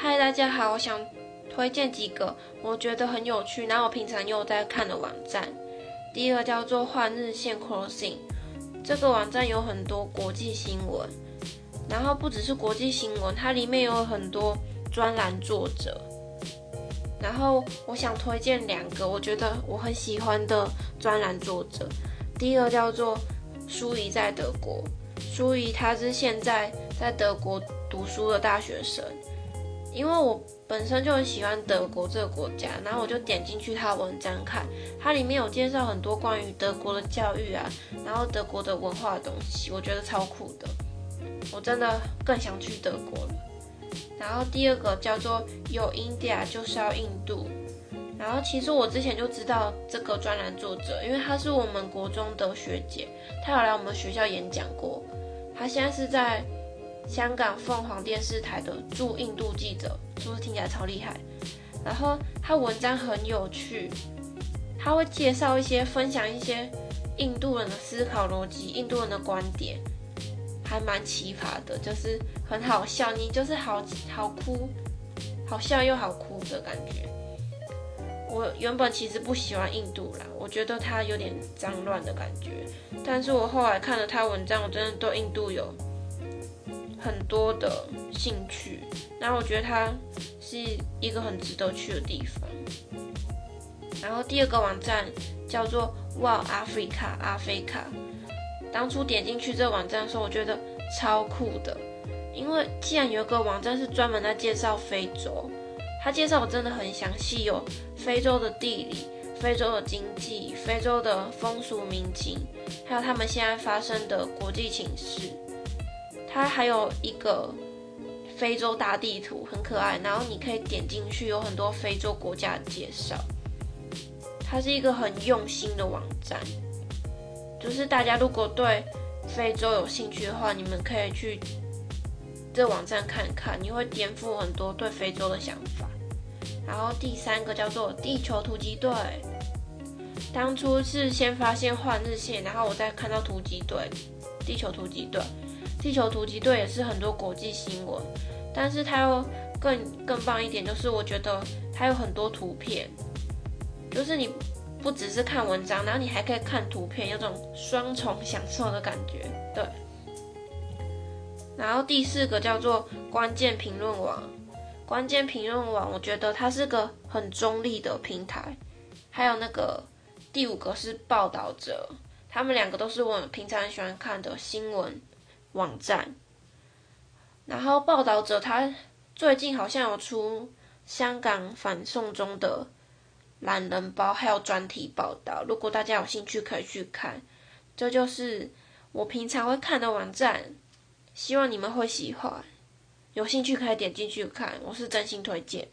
嗨，大家好，我想推荐几个我觉得很有趣，然后我平常又在看的网站。第一个叫做换日线 Crossing，这个网站有很多国际新闻，然后不只是国际新闻，它里面有很多专栏作者。然后我想推荐两个我觉得我很喜欢的专栏作者。第一个叫做舒怡在德国，舒怡他是现在在德国读书的大学生。因为我本身就很喜欢德国这个国家，然后我就点进去他的文章看，它里面有介绍很多关于德国的教育啊，然后德国的文化的东西，我觉得超酷的，我真的更想去德国了。然后第二个叫做有 India 就是要印度，然后其实我之前就知道这个专栏作者，因为他是我们国中的学姐，他有来我们学校演讲过，他现在是在。香港凤凰电视台的驻印度记者，是不是听起来超厉害？然后他文章很有趣，他会介绍一些、分享一些印度人的思考逻辑、印度人的观点，还蛮奇葩的，就是很好笑，你就是好好哭，好笑又好哭的感觉。我原本其实不喜欢印度啦，我觉得他有点脏乱的感觉，但是我后来看了他文章，我真的对印度有。很多的兴趣，然后我觉得它是一个很值得去的地方。然后第二个网站叫做 Wow Africa 阿非卡，当初点进去这个网站的时候，我觉得超酷的，因为既然有一个网站是专门在介绍非洲，它介绍的真的很详细，有非洲的地理、非洲的经济、非洲的风俗民情，还有他们现在发生的国际情势。它还有一个非洲大地图，很可爱。然后你可以点进去，有很多非洲国家介绍。它是一个很用心的网站，就是大家如果对非洲有兴趣的话，你们可以去这网站看看，你会颠覆很多对非洲的想法。然后第三个叫做地球突击队，当初是先发现换日线，然后我再看到突击队，地球突击队。地球突击队也是很多国际新闻，但是它又更更棒一点，就是我觉得它有很多图片，就是你不只是看文章，然后你还可以看图片，有种双重享受的感觉。对。然后第四个叫做关键评论网，关键评论网，我觉得它是个很中立的平台。还有那个第五个是报道者，他们两个都是我平常喜欢看的新闻。网站，然后报道者他最近好像有出香港反送中的懒人包，还有专题报道。如果大家有兴趣，可以去看。这就是我平常会看的网站，希望你们会喜欢。有兴趣可以点进去看，我是真心推荐。